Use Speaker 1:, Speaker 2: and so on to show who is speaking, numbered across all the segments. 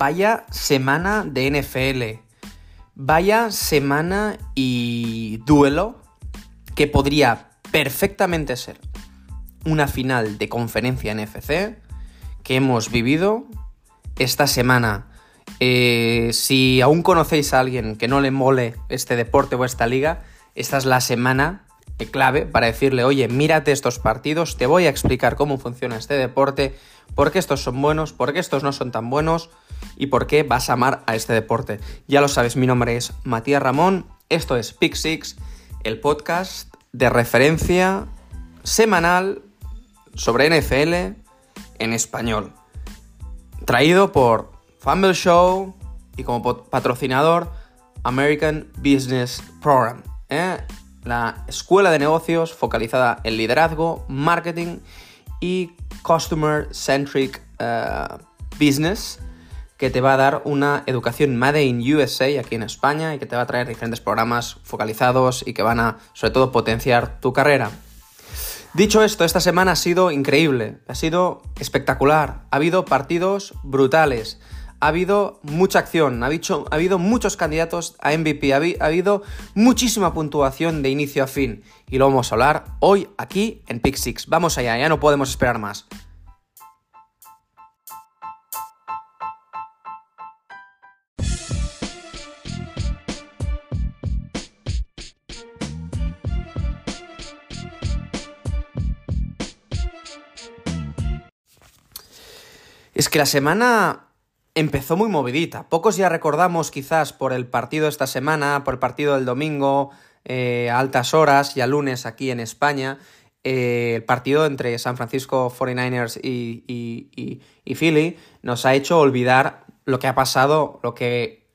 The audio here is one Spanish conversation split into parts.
Speaker 1: vaya semana de NFL. Vaya semana y duelo que podría perfectamente ser una final de conferencia NFC que hemos vivido esta semana. Eh, si aún conocéis a alguien que no le mole este deporte o esta liga, esta es la semana clave para decirle, oye, mírate estos partidos, te voy a explicar cómo funciona este deporte, por qué estos son buenos, por qué estos no son tan buenos y por qué vas a amar a este deporte. Ya lo sabes, mi nombre es Matías Ramón, esto es Pick Six, el podcast de referencia semanal sobre NFL en español. Traído por Fumble Show y como patrocinador American Business Program. ¿eh? La escuela de negocios focalizada en liderazgo, marketing y customer centric eh, business que te va a dar una educación Made in USA aquí en España y que te va a traer diferentes programas focalizados y que van a sobre todo potenciar tu carrera. Dicho esto, esta semana ha sido increíble, ha sido espectacular, ha habido partidos brutales, ha habido mucha acción, ha habido, ha muchos candidatos a MVP, ha, habido muchísima puntuación de inicio a fin y lo vamos a hablar hoy aquí en Pick Six. Vamos allá, ya no podemos esperar más. Es que la semana empezó muy movidita. Pocos ya recordamos quizás por el partido esta semana, por el partido del domingo, eh, a altas horas y a lunes aquí en España, eh, el partido entre San Francisco 49ers y, y, Philly nos ha hecho olvidar lo que ha pasado, lo que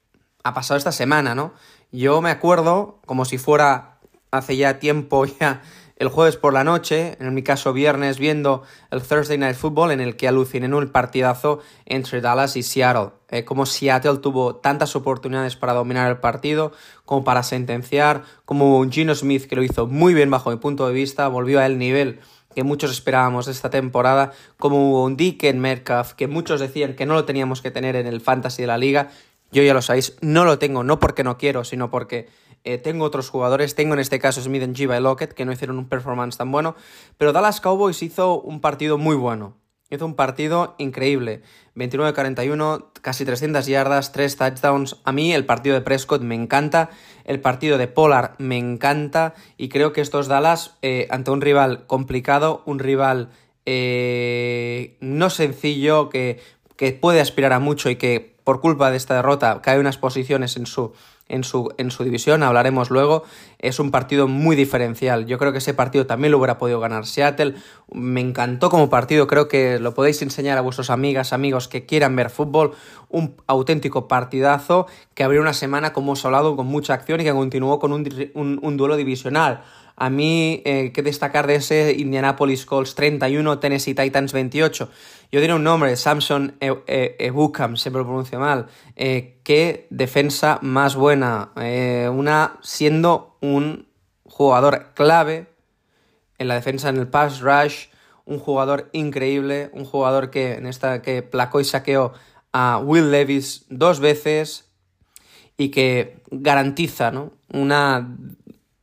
Speaker 1: ha pasado esta semana, ¿no? Yo me acuerdo, como si fuera hace ya tiempo ya el jueves por la noche, en mi caso viernes, viendo el Thursday Night Football en el que aluciné en un partidazo entre Dallas y Seattle. Eh, como Seattle tuvo tantas oportunidades para dominar el partido, como para sentenciar, como un Gino Smith que lo hizo muy bien bajo mi punto de vista, volvió a el nivel que muchos esperábamos esta temporada, como un Deacon Metcalf que muchos decían que no lo teníamos que tener en el fantasy de la liga. Yo ya lo sabéis, no lo tengo, no porque no quiero, sino porque eh, tengo otros jugadores, tengo en este caso Smith and Jiva y Lockett, que no hicieron un performance tan bueno, pero Dallas Cowboys hizo un partido muy bueno. Hizo un partido increíble. 29-41, casi 300 yardas, 3 touchdowns. A mí el partido de Prescott me encanta, el partido de Pollard me encanta y creo que estos Dallas, eh, ante un rival complicado, un rival eh, no sencillo, que, que puede aspirar a mucho y que por culpa de esta derrota cae unas posiciones en su en su, en su división, hablaremos luego, es un partido muy diferencial. Yo creo que ese partido también lo hubiera podido ganar Seattle. Me encantó como partido, creo que lo podéis enseñar a vuestros amigas, amigos que quieran ver fútbol. Un auténtico partidazo que abrió una semana, como os he hablado, con mucha acción y que continuó con un, un duelo divisional. A mí, eh, que destacar de ese Indianapolis Colts 31, Tennessee Titans 28. Yo diré un nombre, Samson Ebukam, se me lo pronuncio mal. Eh, qué defensa más buena. Eh, una siendo un jugador clave en la defensa en el pass rush, un jugador increíble, un jugador que en esta que placó y saqueó a Will Levis dos veces y que garantiza ¿no? una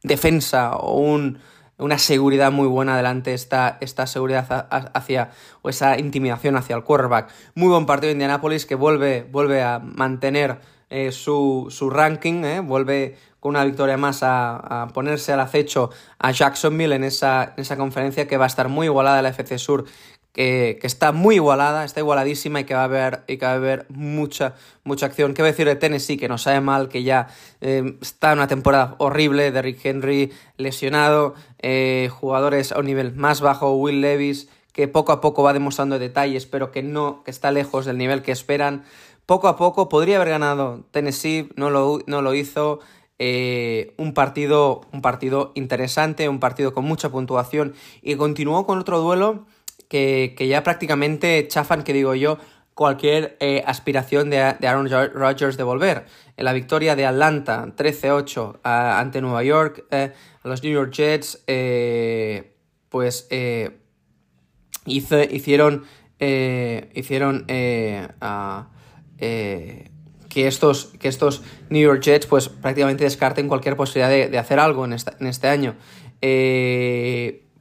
Speaker 1: defensa o un, una seguridad muy buena delante, esta, esta seguridad hacia, o esa intimidación hacia el quarterback. Muy buen partido de Indianapolis que vuelve, vuelve a mantener eh, su, su, ranking, eh, vuelve con una victoria más a, ponerse al acecho a Jacksonville en esa, en esa conferencia que va a estar muy igualada la FC Sur que, está muy igualada, está igualadísima y que va a haber, y que va a haber mucha, mucha acción. ¿Qué voy a decir de Tennessee? Que no sabe mal, que ya eh, está en una temporada horrible, de Rick Henry lesionado, eh, jugadores a un nivel más bajo, Will Levis, que poco a poco va demostrando detalles, pero que no, que está lejos del nivel que esperan. Poco a poco podría haber ganado Tennessee, no lo, no lo hizo. Eh, un, partido, un partido interesante, un partido con mucha puntuación y continuó con otro duelo que, ya prácticamente chafan, que digo yo, cualquier eh, aspiración de, Aaron Rodgers de volver. En la victoria de Atlanta 13-8 ante Nueva York, eh, los New York Jets, eh, pues hicieron, hicieron que estos, que estos New York Jets pues prácticamente descarten cualquier posibilidad de, hacer algo en este año.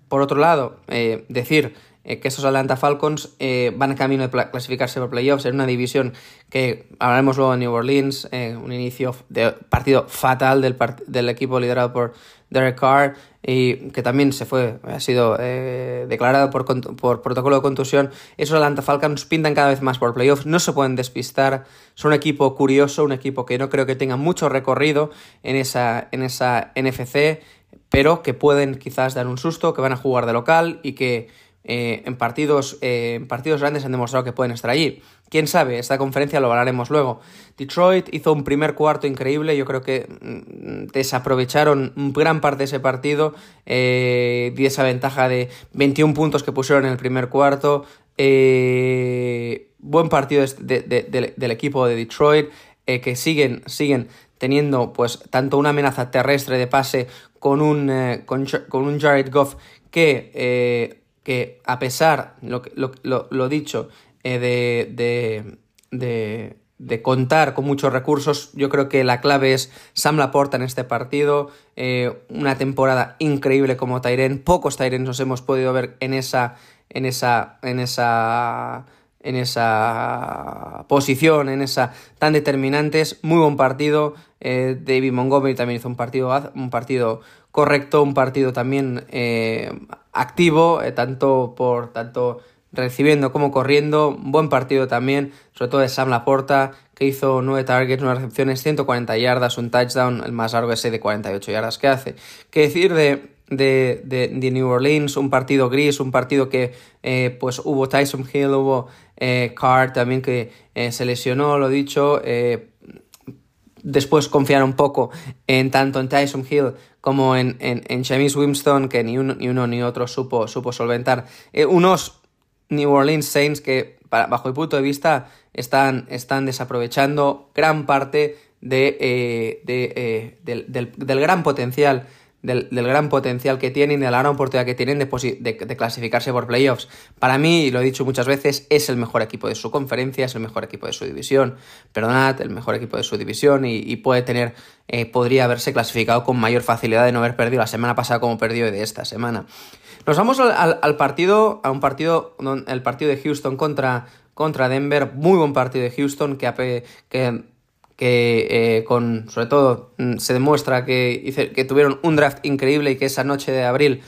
Speaker 1: por otro lado, decir eh, que estos Atlanta Falcons eh, van camino de clasificarse por playoffs en una división que hablaremos luego en New Orleans, eh, un inicio de partido fatal del, del equipo liderado por Derek Carr y que también se fue, ha sido declarado por, por protocolo de contusión. Esos Atlanta Falcons pintan cada vez más por playoffs, no se pueden despistar, son un equipo curioso, un equipo que no creo que tenga mucho recorrido en esa, en esa NFC, pero que pueden quizás dar un susto, que van a jugar de local y que eh, en, partidos, eh, partidos grandes han demostrado que pueden estar allí. Quién sabe, esta conferencia lo hablaremos luego. Detroit hizo un primer cuarto increíble, yo creo que mm, desaprovecharon gran parte de ese partido, eh, di esa ventaja de 21 puntos que pusieron en el primer cuarto. buen partido del equipo de Detroit, que siguen, siguen teniendo pues tanto una amenaza terrestre de pase con un, con un Jared Goff que que a pesar, lo, lo, lo, dicho, eh, de, de, de, contar con muchos recursos, yo creo que la clave es Sam Laporta en este partido, eh, una temporada increíble como Tyren, pocos Tyren nos hemos podido ver en esa, en esa, en esa en esa posición, en esa tan determinantes. Muy buen partido. Eh, David Montgomery también hizo un partido, un partido correcto, un partido también eh, activo, eh, tanto por tanto recibiendo como corriendo. Buen partido también, sobre todo de Sam Laporta, que hizo 9 targets, 9 recepciones, 140 yardas, un touchdown, el más largo ese de 48 yardas que hace. ¿Qué decir de, de, de, New Orleans? Un partido gris, un partido que pues hubo Tyson Hill, hubo eh, Carr también que se lesionó, lo dicho. después confiaron un poco en tanto en Tyson Hill como en, en, en Winston, que ni uno, ni uno ni otro supo, supo solventar. Eh, unos New Orleans Saints que, bajo mi punto de vista, están, están desaprovechando gran parte de, eh, eh, del, del, gran potencial del, gran potencial que tienen y de la gran oportunidad que tienen de, de, clasificarse por playoffs. Para mí, y lo he dicho muchas veces, es el mejor equipo de su conferencia, es el mejor equipo de su división, perdonad, el mejor equipo de su división y, puede tener, eh, podría haberse clasificado con mayor facilidad de no haber perdido la semana pasada como perdió de esta semana. Nos vamos al, partido, a un partido, el partido de Houston contra, contra Denver, muy buen partido de Houston que, que que eh, con, sobre todo, mm, se demuestra que, que, tuvieron un draft increíble y que esa noche de abril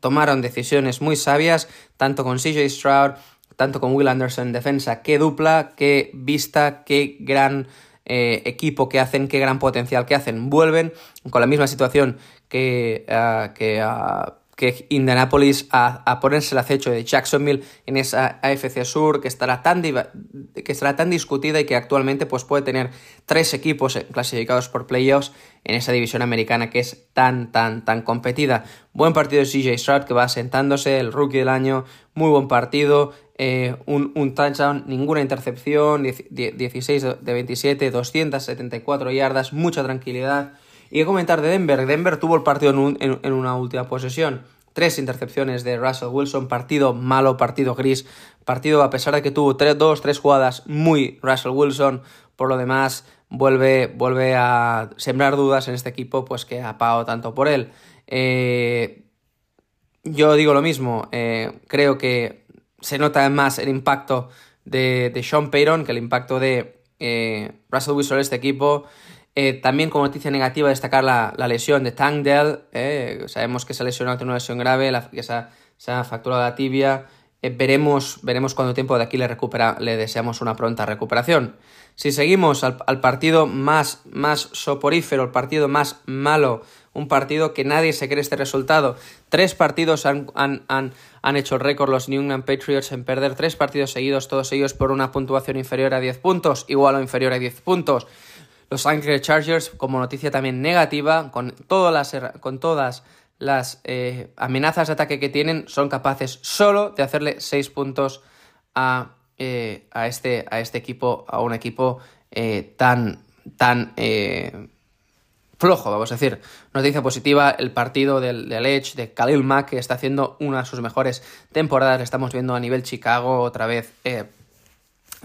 Speaker 1: tomaron decisiones muy sabias, tanto con CJ Stroud, tanto con Will Anderson en defensa, qué dupla, qué vista, qué gran eh, equipo que hacen, qué gran potencial que hacen. Vuelven con la misma situación que, ah, que ah, que Indianapolis a, ponerse el acecho de Jacksonville en esa AFC Sur que estará tan, que estará tan discutida y que actualmente pues, puede tener tres equipos clasificados por playoffs en esa división americana que es tan, tan, tan competida. Buen partido de CJ Stroud que va sentándose, el rookie del año, muy buen partido, eh, un, un, touchdown, ninguna intercepción, 16 de 27, 274 yardas, mucha tranquilidad. Y que comentar de Denver. Denver tuvo el partido en, una última posesión. Tres intercepciones de Russell Wilson, partido malo, partido gris, partido a pesar de que tuvo tres, dos, tres jugadas muy Russell Wilson, por lo demás vuelve, vuelve a sembrar dudas en este equipo, pues que ha pagado tanto por él. Eh, yo digo lo mismo, eh, creo que se nota más el impacto de, de Sean Payton que el impacto de eh, Russell Wilson en este equipo. Eh, también como noticia negativa destacar la, lesión de Tang Dell, eh, sabemos que se ha lesionado, tiene una lesión grave, que se ha, fracturado la tibia. Eh, veremos, veremos cuánto tiempo de aquí le, recupera, le deseamos una pronta recuperación. Si seguimos al, partido más, más soporífero, el partido más malo, un partido que nadie se cree este resultado. Tres partidos han, han, han, han hecho el récord los New England Patriots en perder tres partidos seguidos, todos ellos por una puntuación inferior a 10 puntos, igual o inferior a 10 puntos. Los Anchorage Chargers, como noticia también negativa, con todas las, eh, amenazas de ataque que tienen, son capaces solo de hacerle 6 puntos a, eh, este, a este equipo, a un equipo eh, tan, flojo, vamos a decir. Noticia positiva, el partido del, del, Edge, de Khalil Mack, que está haciendo una de sus mejores temporadas. estamos viendo a nivel Chicago otra vez,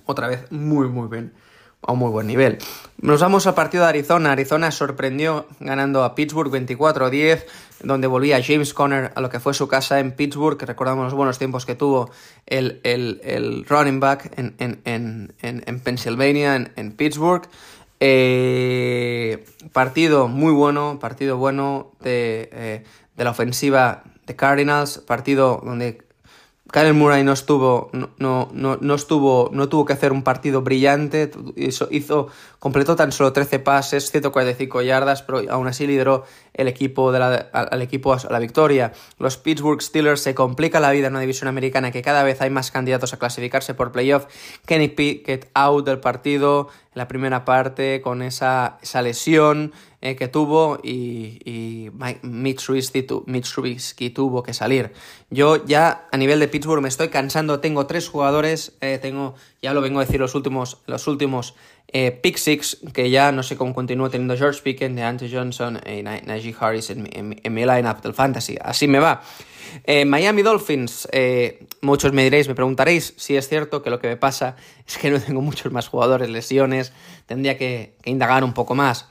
Speaker 1: otra vez muy, muy bien. A muy buen nivel. Nos vamos al partido de Arizona. Arizona sorprendió ganando a Pittsburgh 24-10, donde volvía James Conner a lo que fue su casa en Pittsburgh, que recordamos los buenos tiempos que tuvo el, el, running back en, en, en, en Pennsylvania, en, Pittsburgh. Eh, partido muy bueno, partido bueno de, eh, de la ofensiva de Cardinals, partido donde Kyle Murray no estuvo, no, no, no, estuvo, no tuvo que hacer un partido brillante, hizo, completó tan solo 13 pases, 145 yardas, pero aún así lideró el equipo de la, al equipo a la victoria. Los Pittsburgh Steelers se complica la vida en una división americana que cada vez hay más candidatos a clasificarse por playoff. Kenny Pickett out del partido en la primera parte con esa, esa lesión. Eh, que tuvo y, y Mitch, Trubisky, tuvo que salir. Yo ya a nivel de Pittsburgh me estoy cansando, tengo tres jugadores, eh, tengo, ya lo vengo a decir los últimos, los últimos eh, pick six, que ya no sé cómo continúo teniendo George Pickens, Ante Johnson y Najee Harris en, en, mi lineup del fantasy. Así me va. Miami Dolphins, muchos me diréis, me preguntaréis si es cierto que lo que me pasa es que no tengo muchos más jugadores, lesiones, tendría que indagar un poco más.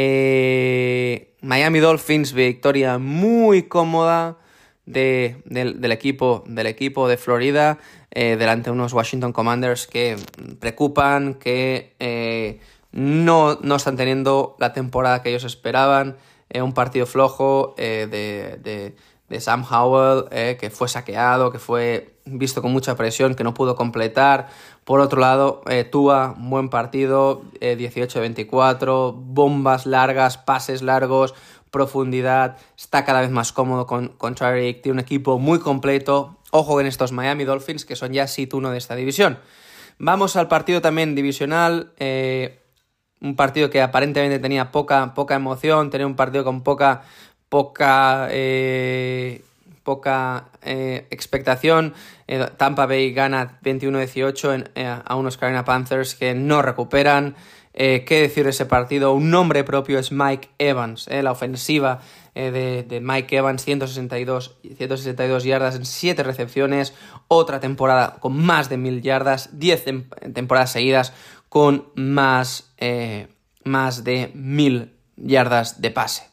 Speaker 1: Eh, Miami Dolphins, victoria muy cómoda del, equipo, del equipo de Florida eh, delante de unos Washington Commanders que preocupan, que eh, no, no, están teniendo la temporada que ellos esperaban. un partido flojo de, de, Sam Howell, que fue saqueado, que fue visto con mucha presión, que no pudo completar. Por otro lado, eh, Tua, buen partido, 18-24, eh, bombas largas, pases largos, profundidad, está cada vez más cómodo con, con tiene un equipo muy completo. Ojo en estos Miami Dolphins, que son ya sit uno de esta división. Vamos al partido también divisional, eh, un partido que aparentemente tenía poca, poca emoción, tenía un partido con poca, poca poca eh, expectación. Eh, Tampa Bay gana 21-18 eh, a unos Carolina Panthers que no recuperan. ¿Qué decir de ese partido? Un nombre propio es Mike Evans. la ofensiva de, Mike Evans, 162, 162 yardas en 7 recepciones. Otra temporada con más de 1000 yardas. 10 temporadas seguidas con más, más de 1000 yardas de pase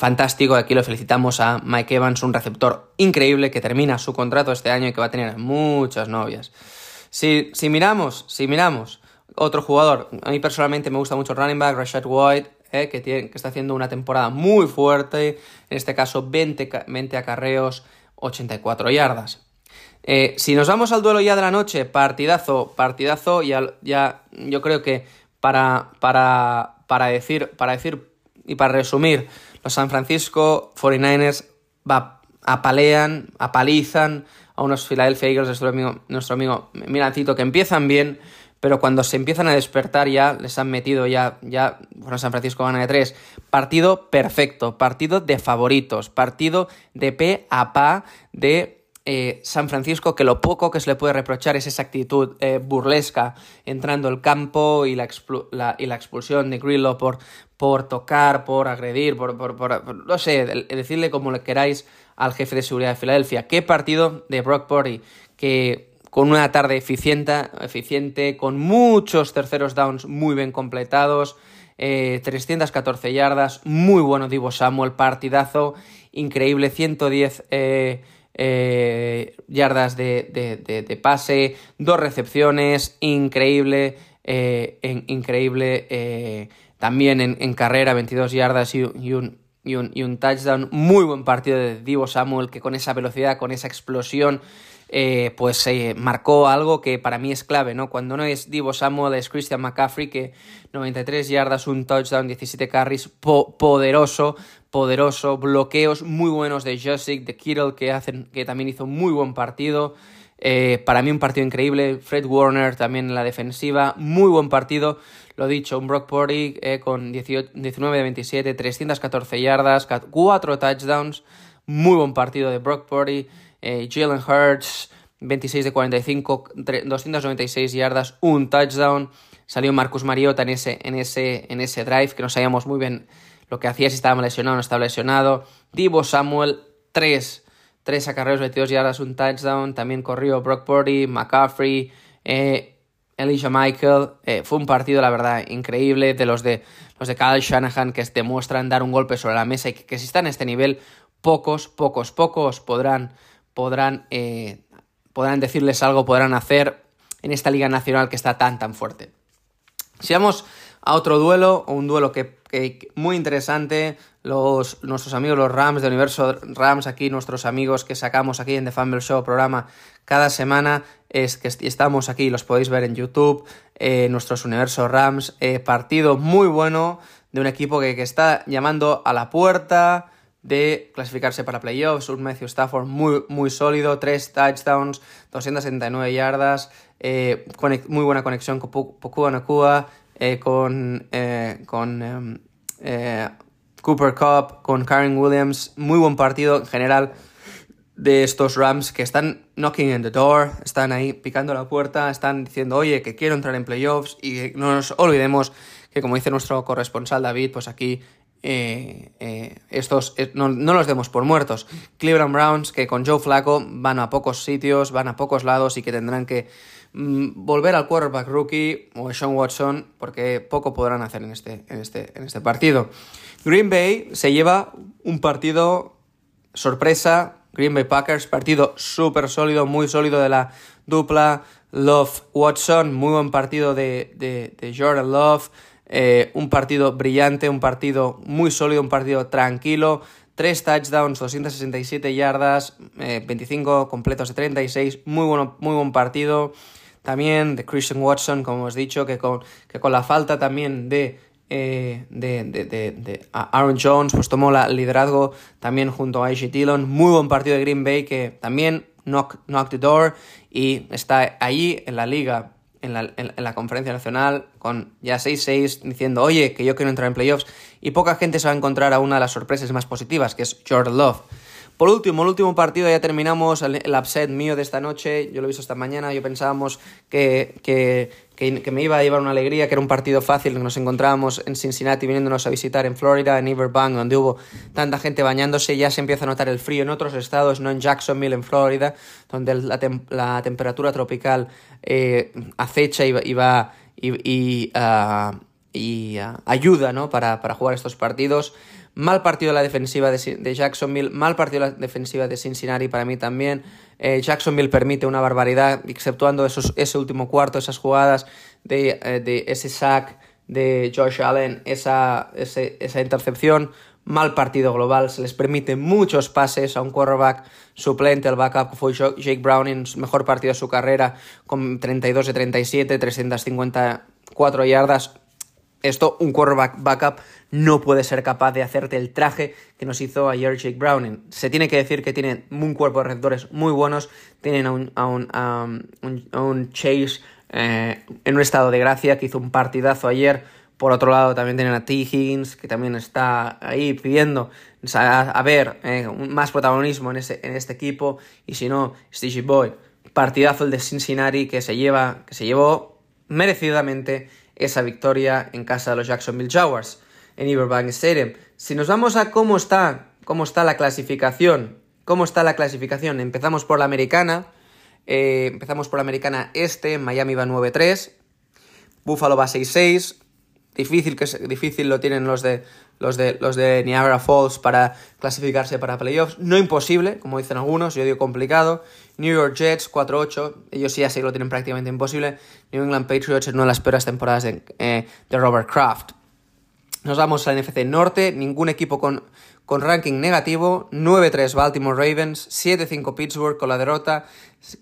Speaker 1: fantástico. Aquí lo felicitamos a Mike Evans, un receptor increíble que termina su contrato este año y que va a tener muchas novias. Si, si miramos, si miramos, otro jugador, a mí personalmente me gusta mucho el running back, Rashad White, eh, que, tiene, que está haciendo una temporada muy fuerte, en este caso 20, 20 acarreos, 84 yardas. Eh, si nos vamos al duelo ya de la noche, partidazo, partidazo, ya, ya yo creo que para, para, para, decir, para decir y para resumir, los San Francisco 49ers apalean, apalizan a unos Philadelphia Eagles, nuestro amigo, nuestro amigo Mirancito, que empiezan bien, pero cuando se empiezan a despertar ya, les han metido ya, ya, bueno, San Francisco gana de tres. Partido perfecto, partido de favoritos, partido de pe a pa de eh, San Francisco, que lo poco que se le puede reprochar es esa actitud eh, burlesca entrando al campo y la, y la expulsión de Grillo por, por tocar, por agredir, por, por, no sé, decirle como le queráis al jefe de seguridad de Filadelfia. Qué partido de Brock Purdy, que con una tarde eficiente, eficiente con muchos terceros downs muy bien completados, 314 eh, yardas, muy bueno Divo Samuel, partidazo increíble, 110 eh, yardas de, pase, dos recepciones, increíble, eh, increíble eh, también en, carrera, 22 yardas y, un, y, un, y, un, touchdown. Muy buen partido de Divo Samuel que con esa velocidad, con esa explosión, eh, pues marcó algo que para mí es clave, ¿no? Cuando no es Divo Samuel, es Christian McCaffrey, que 93 yardas, un touchdown, 17 carries, poderoso, poderoso, bloqueos muy buenos de Josic, de Kittle, que, hacen, que también hizo muy buen partido. Eh, para mí un partido increíble. Fred Warner también en la defensiva. Muy buen partido. Lo dicho, un Brock Purdy eh, con 19 de 27, 314 yardas, 4 touchdowns. Muy buen partido de Brock Purdy. Eh, Jalen Hurts, 26 de 45, 296 yardas, un touchdown. Salió Marcus Mariota en ese, en ese, en ese drive que no sabíamos muy bien lo que hacía, si estaba lesionado o no estaba lesionado. Divo Samuel, 3, 3 acarreos, 22 yardas, un touchdown. También corrió Brock Purdy, McCaffrey. Eh, Elijah Michael. Eh, fue un partido, la verdad, increíble de los de los de Kyle Shanahan que demuestran dar un golpe sobre la mesa y que, si están a este nivel, pocos, pocos, pocos podrán, podrán, eh, podrán decirles algo, podrán hacer en esta liga nacional que está tan, tan fuerte. Si vamos a otro duelo, un duelo que, muy interesante, los, nuestros amigos los Rams de Universo Rams, aquí nuestros amigos que sacamos aquí en The Fumble Show programa cada semana, es que estamos aquí, los podéis ver en YouTube, eh, nuestros Universo Rams, eh, partido muy bueno de un equipo que, que, está llamando a la puerta de clasificarse para playoffs, un Matthew Stafford muy, muy sólido, tres touchdowns, 279 yardas, eh, muy buena conexión con Pokua Nakua, eh, con, eh, con em, eh, Cooper Cup, con Karen Williams. Muy buen partido en general de estos Rams que están knocking in the door, están ahí picando la puerta, están diciendo, oye, que quiero entrar en playoffs y no nos olvidemos que como dice nuestro corresponsal David, pues aquí estos no, no, los demos por muertos. Cleveland Browns que con Joe Flacco van a pocos sitios, van a pocos lados y que tendrán que volver al quarterback rookie o a Sean Watson, porque poco podrán hacer en este, en este, en este partido. Green Bay se lleva un partido sorpresa. Green Bay Packers, partido súper sólido, muy sólido de la dupla Love Watson, muy buen partido de, de, Jordan Love. Eh, un partido brillante, un partido muy sólido, un partido tranquilo. Tres touchdowns, 267 yardas, 25 eh, completos de 36. Muy, bueno, muy buen partido también de Christian Watson, como hemos dicho, que con, que con la falta también de, eh, de, de, de, Aaron Jones, pues tomó el liderazgo también junto a AJ Dillon. Muy buen partido de Green Bay que también knock, knock the door y está ahí en la liga, en la, en, la conferencia nacional, con ya 6-6, diciendo, oye, que yo quiero entrar en playoffs. Y poca gente se va a encontrar a una de las sorpresas más positivas, que es Jordan Love. Por último, el último partido, ya terminamos el, upset mío de esta noche, yo lo he visto esta mañana, yo pensábamos que, que, me iba a llevar una alegría, que era un partido fácil, que nos encontrábamos en Cincinnati viniéndonos a visitar en Florida, en Everbank, donde hubo tanta gente bañándose, ya se empieza a notar el frío en otros estados, no en Jacksonville, en Florida, donde la, temperatura tropical eh, acecha y, va... y, ah, ah, ayuda ¿no? para, para jugar estos partidos. Mal partido la defensiva de, Jacksonville, mal partido la defensiva de Cincinnati para mí también. Eh, Jacksonville permite una barbaridad, exceptuando esos, ese último cuarto, esas jugadas de, eh, ese sack de Josh Allen, esa, esa intercepción. Mal partido global, se les permite muchos pases a un quarterback suplente, el backup fue Jake Browning, mejor partido de su carrera, con 32 de 37, 354 yardas, esto, un quarterback backup no puede ser capaz de hacerte el traje que nos hizo ayer Jake Browning. Se tiene que decir que tienen un cuerpo de receptores muy buenos, tienen a un, a un, Chase eh, en un estado de gracia que hizo un partidazo ayer. Por otro lado, también tienen a T. Higgins, que también está ahí pidiendo a, ver eh, más protagonismo en, ese, en este equipo. Y si no, Stitchy Boy. Partidazo el de Cincinnati que se, lleva, que se llevó merecidamente esa victoria en casa de los Jacksonville Jaguars en Everbank Stadium. Si nos vamos a cómo está, cómo está la clasificación, cómo está la clasificación, empezamos por la americana, eh, empezamos por la americana este, Miami va 9-3, Buffalo va 6-6, difícil, difícil lo tienen los de, los, de, los de Niagara Falls para clasificarse para playoffs, no imposible, como dicen algunos, yo digo complicado, New York Jets 4-8, ellos sí así lo tienen prácticamente imposible. New England Patriots en una de las peores temporadas de, eh, Robert Kraft. Nos vamos a la NFC Norte, ningún equipo con, con ranking negativo, 9-3 Baltimore Ravens, 7-5 Pittsburgh con la derrota,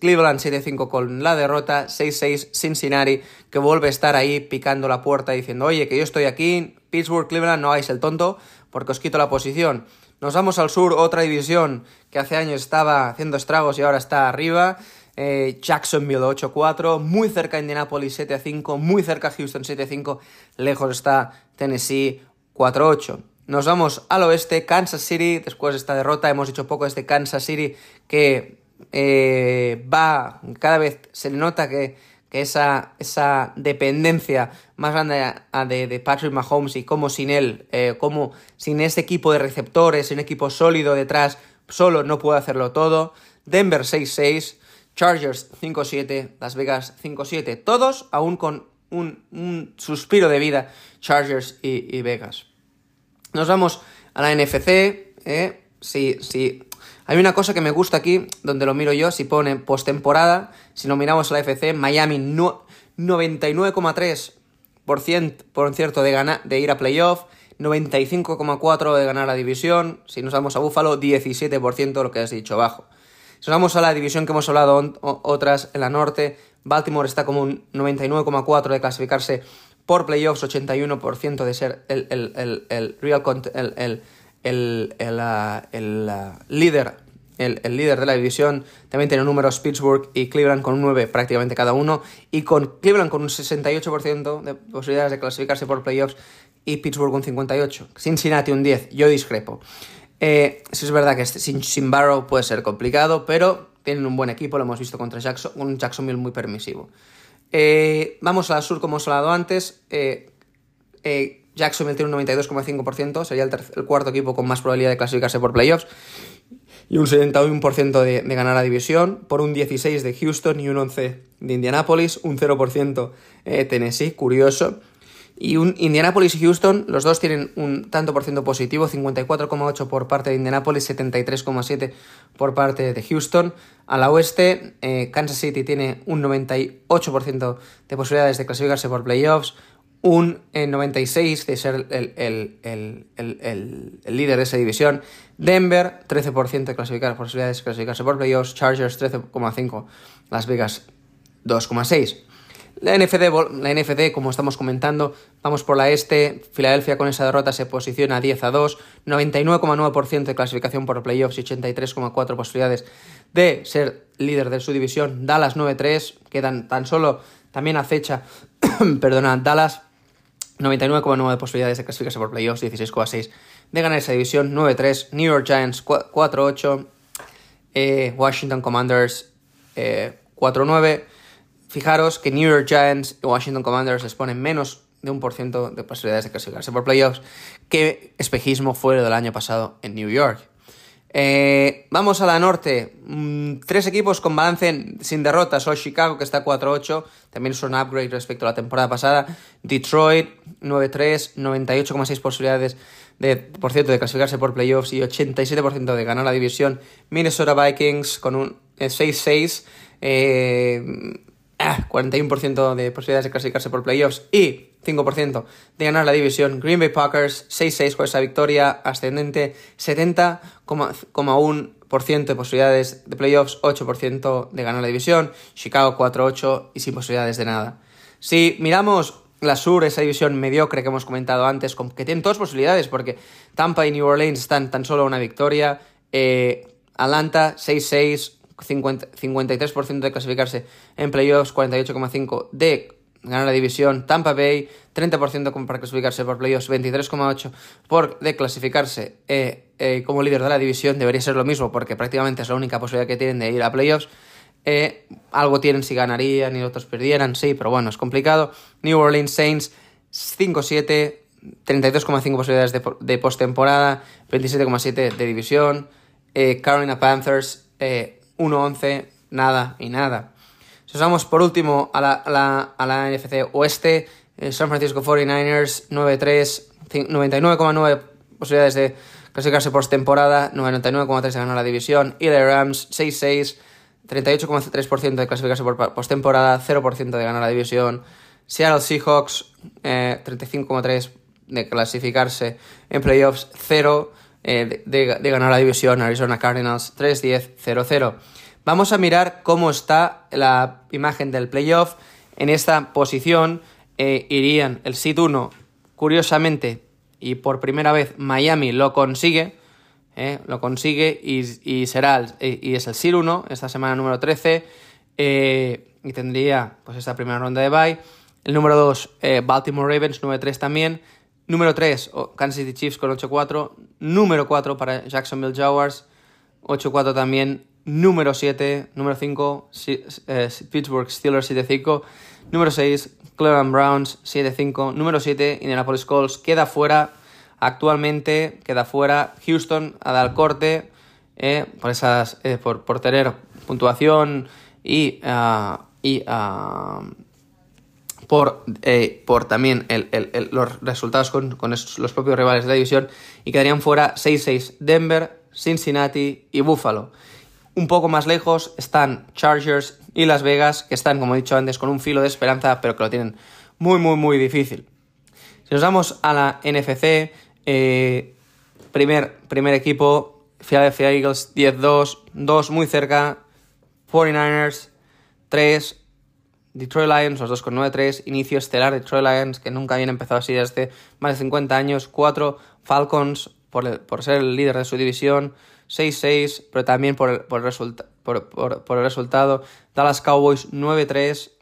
Speaker 1: Cleveland 7-5 con la derrota, 6-6 Cincinnati que vuelve a estar ahí picando la puerta diciendo, oye, que yo estoy aquí, Pittsburgh, Cleveland, no hagáis el tonto porque os quito la posición. Nos vamos al sur, otra división que hace años estaba haciendo estragos y ahora está arriba. Eh, Jacksonville 8-4, muy cerca Indianapolis 7-5, muy cerca Houston 7-5, lejos está Tennessee 4-8. Nos vamos al oeste, Kansas City, después de esta derrota, hemos dicho poco de este Kansas City que eh, va, cada vez se nota que que esa, dependencia más grande de, Patrick Mahomes y cómo sin él, eh, sin ese equipo de receptores, un equipo sólido detrás, solo no puede hacerlo todo. Denver 6-6, Chargers 5-7, Las Vegas 5-7. Todos aún con un, suspiro de vida, Chargers y, Vegas. Nos vamos a la NFC. ¿eh? Sí, sí. Hay una cosa que me gusta aquí, donde lo miro yo, si pone postemporada, si lo miramos a la FC, Miami 99,3% por cierto de, de ir a playoff, 95,4% de ganar la división, si nos vamos a Buffalo, 17% lo que has dicho abajo. Si nos vamos a la división que hemos hablado otras en la norte, Baltimore está como un 99,4% de clasificarse por playoffs, 81% de ser el, el, el, real el, el, el, líder el, líder de la división. También tiene números Pittsburgh y Cleveland con un 9 prácticamente cada uno. Y con Cleveland con un 68% de posibilidades de clasificarse por playoffs y Pittsburgh un 58%. Cincinnati un 10%. Yo discrepo. Eh, sí es verdad que este, sin, sin, Barrow puede ser complicado, pero tienen un buen equipo, lo hemos visto contra Jackson, un Jacksonville muy permisivo. Eh, vamos al sur, como hemos hablado antes. Eh, eh, Jacksonville tiene un 92,5%, sería el, cuarto equipo con más probabilidad de clasificarse por playoffs. Y un 71% de, ganar la división, por un 16% de Houston y un 11% de Indianapolis, un 0% Tennessee, curioso. Y un Indianapolis y Houston, los dos tienen un tanto por ciento positivo, 54,8 por parte de Indianapolis, 73,7 por parte de Houston. A la oeste, eh, Kansas City tiene un 98% de posibilidades de clasificarse por playoffs, un 96% de ser el, líder de esa división. Denver, 13% de clasificar, posibilidades de clasificarse por playoffs. Chargers, 13,5%. Las Vegas, 2,6%. La la NFD, como estamos comentando, vamos por la este. Filadelfia con esa derrota se posiciona 10 a 2, 99,9% de clasificación por playoffs y 83,4 posibilidades de ser líder de su división. Dallas 9-3, quedan tan solo también acecha, perdona, Dallas 99,9 posibilidades de clasificarse por playoffs, 16,6 de ganar esa división, 9-3, New York Giants 4-8, eh, Washington Commanders 4-9. Eh, Fijaros que New York Giants y Washington Commanders les ponen menos de un por ciento de posibilidades de clasificarse por playoffs que espejismo fue lo del año pasado en New York. Eh, vamos a la norte. Mm, tres equipos con balance sin derrotas. Solo Chicago, que está 4-8. También es un upgrade respecto a la temporada pasada. Detroit, 9-3. 98,6 posibilidades de, por cierto, de clasificarse por playoffs y 87% de ganar la división. Minnesota Vikings con un 6-6. Eh, 41% ah, de posibilidades de clasificarse por playoffs y 5% de ganar la división. Green Bay Packers 6-6 con esa victoria ascendente, 70,1% de posibilidades de playoffs, 8% de ganar la división. Chicago 4-8 y sin posibilidades de nada. Si miramos la Sur, esa división mediocre que hemos comentado antes, que tiene todas posibilidades porque Tampa y New Orleans están tan solo una victoria. Eh, Atlanta 6-6 53% de clasificarse en playoffs, 48,5% de ganar la división. Tampa Bay, 30% para clasificarse por playoffs, 23,8% por de clasificarse eh, eh, como líder de la división. Debería ser lo mismo porque prácticamente es la única posibilidad que tienen de ir a playoffs. Eh, algo tienen si ganarían y otros perdieran, sí, pero bueno, es complicado. New Orleans Saints, 5-7, 32,5 posibilidades de, de postemporada, 27,7 de división. Carolina Panthers, 1-11, nada y nada. Si os vamos por último a la, a la, NFC Oeste, eh, San Francisco 49ers 9-3, 99,9 posibilidades de clasificarse por temporada, 99,3 de ganar la división, y the Rams 6-6, 38,3% de clasificarse por postemporada, 0% de ganar la división. Seattle Seahawks, 35,3% eh, de clasificarse en playoffs, 0 eh, de, ganar la división Arizona Cardinals 3-10-0-0. Vamos a mirar cómo está la imagen del playoff. En esta posición eh, irían el seed 1, curiosamente, y por primera vez Miami lo consigue, eh, lo consigue y, será y es el seed 1, esta semana número 13, y tendría pues esta primera ronda de bye. El número 2, Baltimore Ravens 9-3 también. Número 3, Kansas City Chiefs con 8-4. Número 4 para Jacksonville Jaguars, 8-4 también. Número 7, número 5, eh, Pittsburgh Steelers 7-5. Número 6, Cleveland Browns 7-5. Número 7, Indianapolis Colts. Queda fuera, actualmente queda fuera Houston a dar corte eh, por, esas, eh, por, por tener puntuación y, ah, y ah, por, eh, por también los resultados con, los propios rivales de la división y quedarían fuera 6-6 Denver, Cincinnati y Buffalo. Un poco más lejos están Chargers y Las Vegas, que están, como he dicho antes, con un filo de esperanza, pero que lo tienen muy, muy, muy difícil. Si nos vamos a la NFC, eh, primer, primer equipo, Philadelphia Eagles 10-2, 2 muy cerca, 49ers 3, Detroit Lions, los dos con 9-3, inicio estelar Detroit Lions, que nunca habían empezado así desde más de 50 años, 4 Falcons, por, por ser el líder de su división, 6-6, pero también por el, por, por, el resultado, Dallas Cowboys 9-3,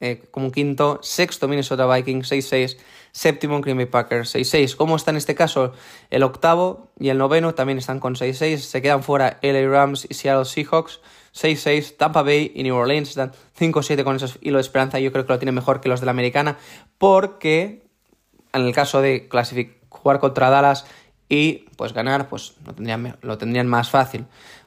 Speaker 1: eh, como quinto, sexto Minnesota Vikings 6-6, séptimo Green Bay Packers 6-6. ¿Cómo está en este caso? El octavo y el noveno también están con 6-6, se quedan fuera LA Rams y Seattle Seahawks 6-6, Tampa Bay y New Orleans están 5-7 con esos hilos de esperanza. Yo creo que lo tienen mejor que los de la americana, porque en el caso de jugar contra Dallas y pues ganar, pues lo tendrían, lo tendrían más fácil.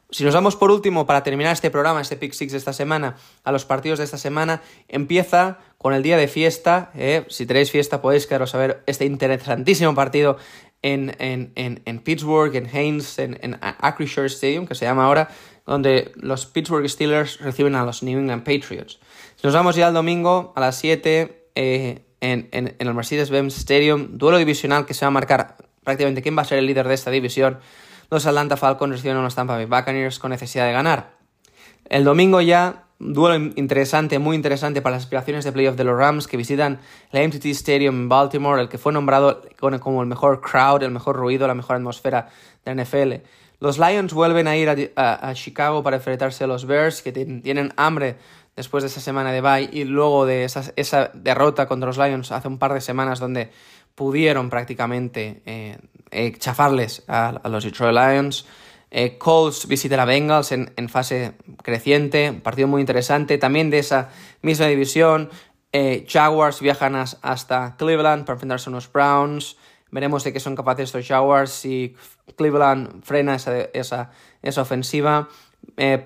Speaker 1: Si nos vamos por último, para terminar este programa, este Pick Six de esta semana, a los partidos de esta semana, empieza con el día de fiesta. Eh, si tenéis fiesta, podéis quedaros a ver este interesantísimo partido en, en, en, Pittsburgh, en Haynes, en, en Acrisure Stadium, que se llama ahora, donde los Pittsburgh Steelers reciben a los New England Patriots. Nos vamos ya al domingo a las 7 eh, en, el Mercedes-Benz Stadium, duelo divisional que se va a marcar prácticamente quién va a ser el líder de esta división. Los Atlanta Falcons reciben a los Tampa Bay Buccaneers con necesidad de ganar. El domingo ya, duelo interesante, muy interesante para las aspiraciones de playoff de los Rams que visitan el MTT Stadium en Baltimore, el que fue nombrado como el mejor crowd, el mejor ruido, la mejor atmósfera de la NFL. Los Lions vuelven a ir a, Chicago para enfrentarse a los Bears, que tienen hambre después de esa semana de bye y luego de esa, derrota contra los Lions hace un par de semanas donde pudieron prácticamente eh, eh, chafarles a, los Detroit Lions. Eh, Colts visitan a Bengals en, fase creciente, partido muy interesante. También de esa misma división, Jaguars viajan hasta Cleveland para enfrentarse a unos Browns. Veremos de qué son capaces estos Jaguars si Cleveland frena esa, esa, esa ofensiva.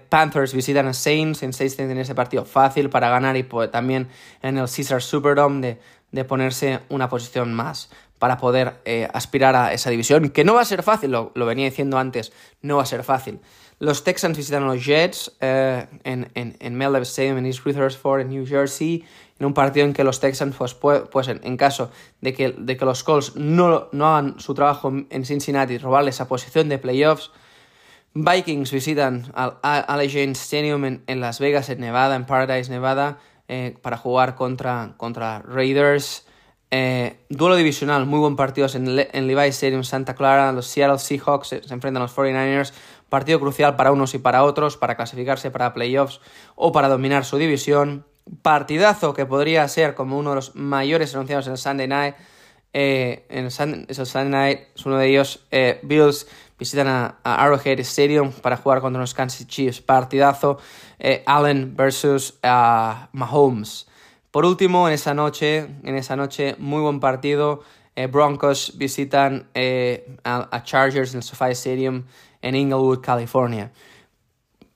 Speaker 1: Panthers visitan a Saints. En Saints tienen ese partido fácil para ganar y también en el Caesar Superdome de, de ponerse una posición más para poder eh, aspirar a esa división, que no va a ser fácil, lo, lo, venía diciendo antes, no va a ser fácil. Los Texans visitan a los Jets eh, en, en, en Stadium en East Rutherford, en New Jersey en un partido en que los Texans, pues, pues en, caso de que, de que los Colts no, no hagan su trabajo en Cincinnati, robarle esa posición de playoffs, Vikings visitan al Allegiant Stadium en, Las Vegas, en Nevada, en Paradise, Nevada, eh, para jugar contra, contra Raiders. Eh, duelo divisional, muy buen partido en, en Levi Stadium, Santa Clara. Los Seattle Seahawks se, enfrentan a los 49ers. Partido crucial para unos y para otros, para clasificarse para playoffs o para dominar su división partidazo que podría ser como uno de los mayores anunciados en el Sunday Night. Eh, en el Sunday, Night es uno de ellos. Bills visitan a, Arrowhead Stadium para jugar contra los Kansas Chiefs. Partidazo. Eh, Allen versus Mahomes. Por último, en esa noche, en esa noche, muy buen partido. Broncos visitan a, Chargers en el SoFi Stadium en Inglewood, California.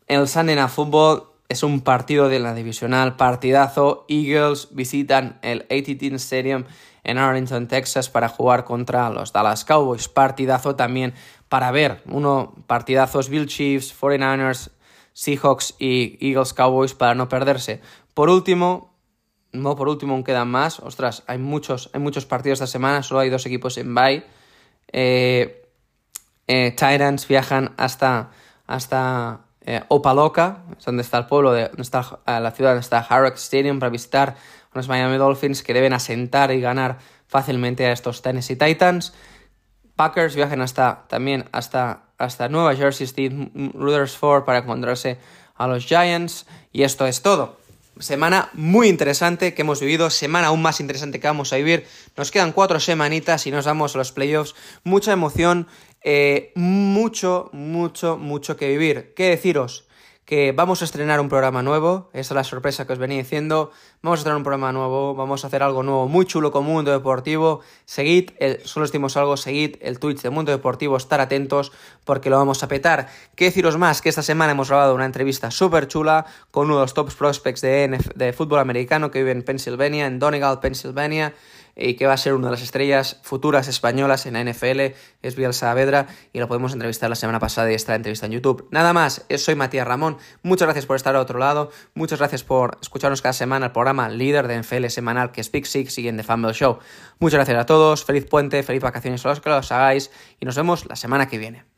Speaker 1: El Sunday Night Football es un partido de la divisional, partidazo. Eagles visitan el AT&T Stadium en Arlington, Texas, para jugar contra los Dallas Cowboys. Partidazo también para ver. Uno, partidazos Bill Chiefs, 49ers, Seahawks y Eagles Cowboys para no perderse. Por último, no por último aún quedan más. Ostras, hay muchos, hay muchos partidos esta semana, solo hay dos equipos en bye. Eh, eh, Titans viajan hasta, hasta eh, Opaloca, donde está el pueblo, de, donde está la ciudad donde está Hard Stadium, para visitar a los Miami Dolphins que deben asentar y ganar fácilmente a estos Tennessee Titans. Packers viajan hasta, también hasta, hasta Nueva Jersey, Steve Rutherford, para encontrarse a los Giants. Y esto es todo. Semana muy interesante que hemos vivido, semana aún más interesante que vamos a vivir. Nos quedan cuatro semanitas y nos damos a los playoffs. Mucha emoción, eh, mucho, mucho, mucho que vivir. ¿Qué deciros? Que vamos a estrenar un programa nuevo, esta es la sorpresa que os venía diciendo, vamos a estrenar un programa nuevo, vamos a hacer algo nuevo, muy chulo con Mundo Deportivo, seguid, el, solo decimos algo, seguid el Twitch de Mundo Deportivo, estar atentos porque lo vamos a petar. ¿Qué deciros más? Que esta semana hemos grabado una entrevista súper chula con uno de los top prospects de, de fútbol americano que vive en Pennsylvania, en Donegal, Pennsylvania, y que va a ser una de las estrellas futuras españolas en la NFL, es Biel Saavedra, y lo podemos entrevistar la semana pasada y esta entrevista en YouTube. Nada más, soy Matías Ramón, muchas gracias por estar al otro lado, muchas gracias por escucharnos cada semana el programa líder de NFL semanal que es Big Six y en The Fumble Show. Muchas gracias a todos, feliz puente, feliz vacaciones a los que los hagáis, y nos vemos la semana que viene.